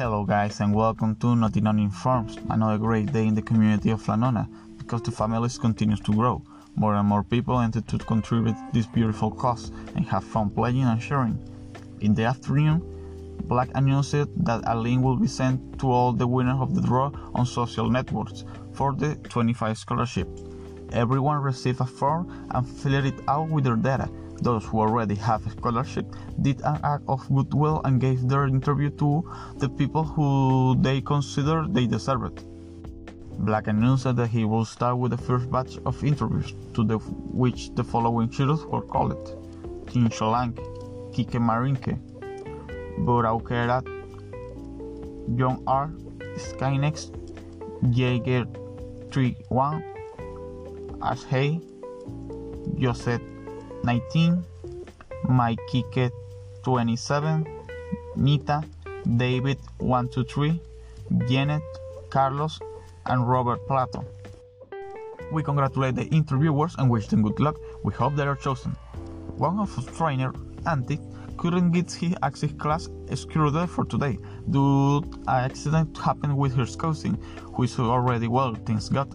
Hello, guys, and welcome to Notinon Informs, another great day in the community of Flanona because the families continues to grow. More and more people enter to contribute this beautiful cause and have fun playing and sharing. In the afternoon, Black announced that a link will be sent to all the winners of the draw on social networks for the 25 scholarship. Everyone received a form and filled it out with their data. Those who already have a scholarship did an act of goodwill and gave their interview to the people who they consider they deserved. Black announced that he will start with the first batch of interviews, to the, which the following heroes were called: Tim Solanke, Kike Marinke, Boraukerat, John R. Skynex, Jaeger 31, Ashey, Joseph 19, Mike Kike 27, Nita, David 123, Janet, Carlos, and Robert Plato. We congratulate the interviewers and wish them good luck. We hope they are chosen. One of us trainer, Antic, couldn't get his access class scheduled for today due to an accident happened with her cousin, who is already well, things got.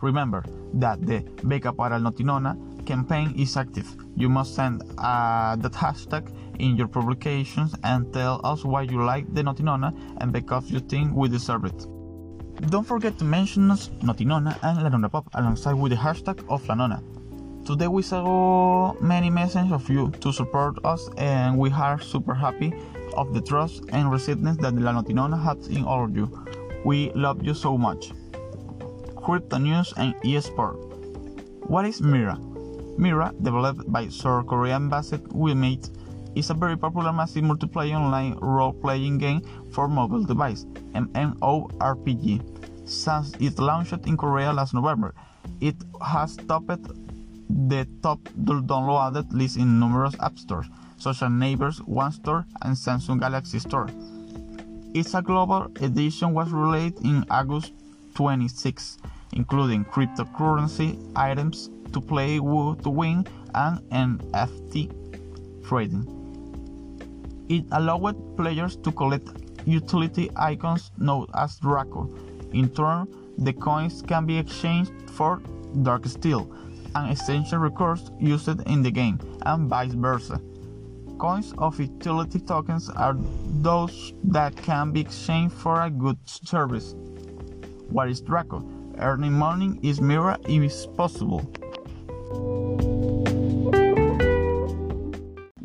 Remember that the Beca para el Notinona campaign is active. You must send uh, that hashtag in your publications and tell us why you like the Notinona and because you think we deserve it. Don't forget to mention us Notinona and Lanona Pop alongside with the hashtag of Lanona. Today we saw many messages of you to support us and we are super happy of the trust and receptiveness that La Notinona has in all of you. We love you so much. Crypto News and eSport. What is Mira? Mira, developed by South Korean based Wemade, is a very popular massive multiplayer online role-playing game for mobile device, MMORPG. Since it launched in Korea last November, it has topped the top downloaded list in numerous app stores, such as Neighbors One Store and Samsung Galaxy Store. Its global edition was released in August 26, including cryptocurrency items to play with to win and NFT trading. It allowed players to collect utility icons known as Draco. In turn, the coins can be exchanged for Dark Steel, an essential resource used in the game, and vice versa. Coins of utility tokens are those that can be exchanged for a good service. What is Draco? Earning money is Mira if possible.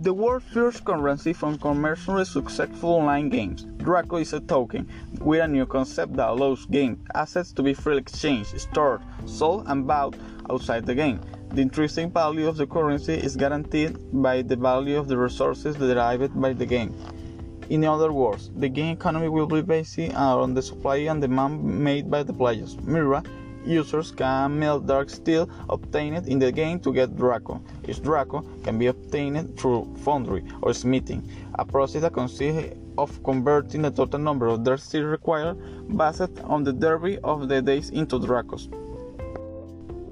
The world's first currency from commercially successful online games, Draco is a token with a new concept that allows game assets to be freely exchanged, stored, sold, and bought outside the game. The intrinsic value of the currency is guaranteed by the value of the resources derived by the game. In other words, the game economy will be based on the supply and demand made by the players. Mira users can melt dark steel obtained in the game to get Draco. Each Draco can be obtained through foundry or smithing, a process that consists of converting the total number of dark steel required based on the derby of the days into Dracos.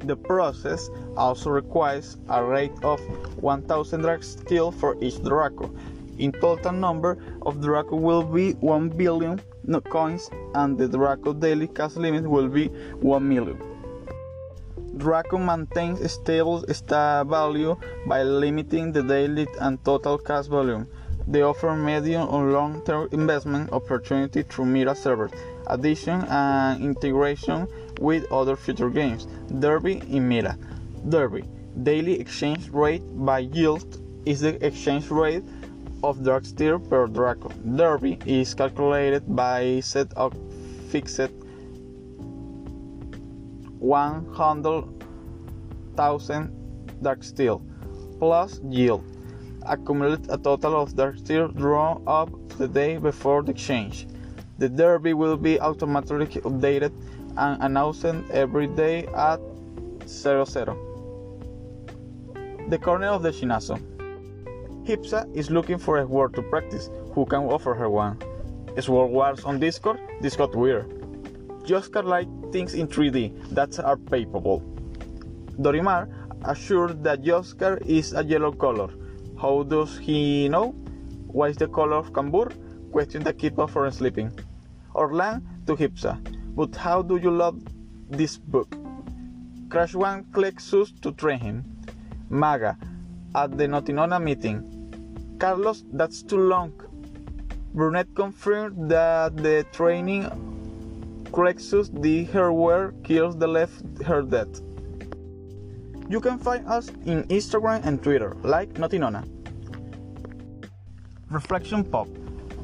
The process also requires a rate of 1000 dark steel for each Draco. In total number of Draco will be 1 billion coins and the Draco daily cash limit will be 1 million. Draco maintains stable value by limiting the daily and total cash volume. They offer medium or long-term investment opportunity through Mira servers, addition and integration with other future games. Derby in Mira. Derby. Daily exchange rate by yield is the exchange rate of dark steel per Draco. Derby is calculated by set of fixed 100,000 dark steel plus yield. Accumulate a total of dark steel drawn up the day before the exchange. The derby will be automatically updated and announced every day at 00. The corner of the Chinazo. Hipsa is looking for a word to practice. Who can offer her one? Sword Wars on Discord? This got weird. Joscar like things in 3D that are papeable. Dorimar assured that Joscar is a yellow color. How does he know? What is the color of Kambur? questions the keep us from sleeping. Orlan to Hipsa, but how do you love this book? Crash One Klexus to train him. Maga, at the Notinona meeting. Carlos, that's too long. Brunette confirmed that the training Crexus did her work kills the left her dead. You can find us in Instagram and Twitter, like Notinona. Reflection Pop.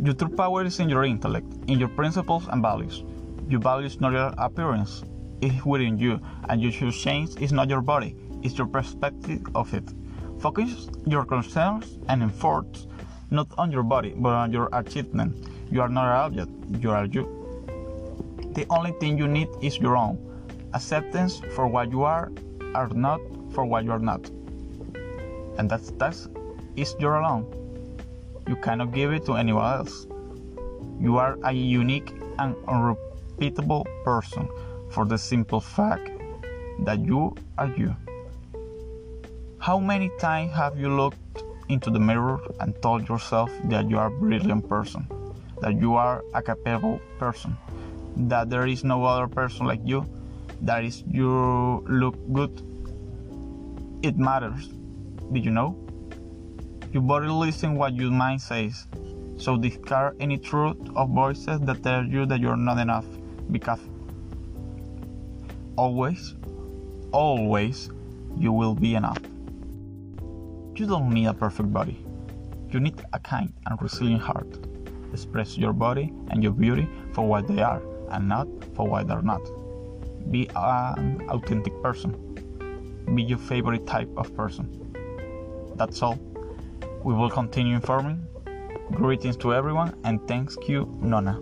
Your true power is in your intellect, in your principles and values. Your values not your appearance. It's within you, and you should change is not your body, it's your perspective of it. Focus your concerns and efforts not on your body, but on your achievement. You are not an object, you are you. The only thing you need is your own acceptance for what you are, are not for what you are not. And that's that's is your alone. You cannot give it to anyone else. You are a unique and unrepeatable person for the simple fact that you are you. How many times have you looked into the mirror and told yourself that you are a brilliant person, that you are a capable person, that there is no other person like you, that is you look good. It matters. Did you know? Your body listens what your mind says. So discard any truth of voices that tell you that you're not enough. Because always, always, you will be enough. You don't need a perfect body. You need a kind and resilient heart. Express your body and your beauty for what they are and not for what they're not. Be an authentic person. Be your favorite type of person. That's all. We will continue informing. Greetings to everyone and thanks you, Nona.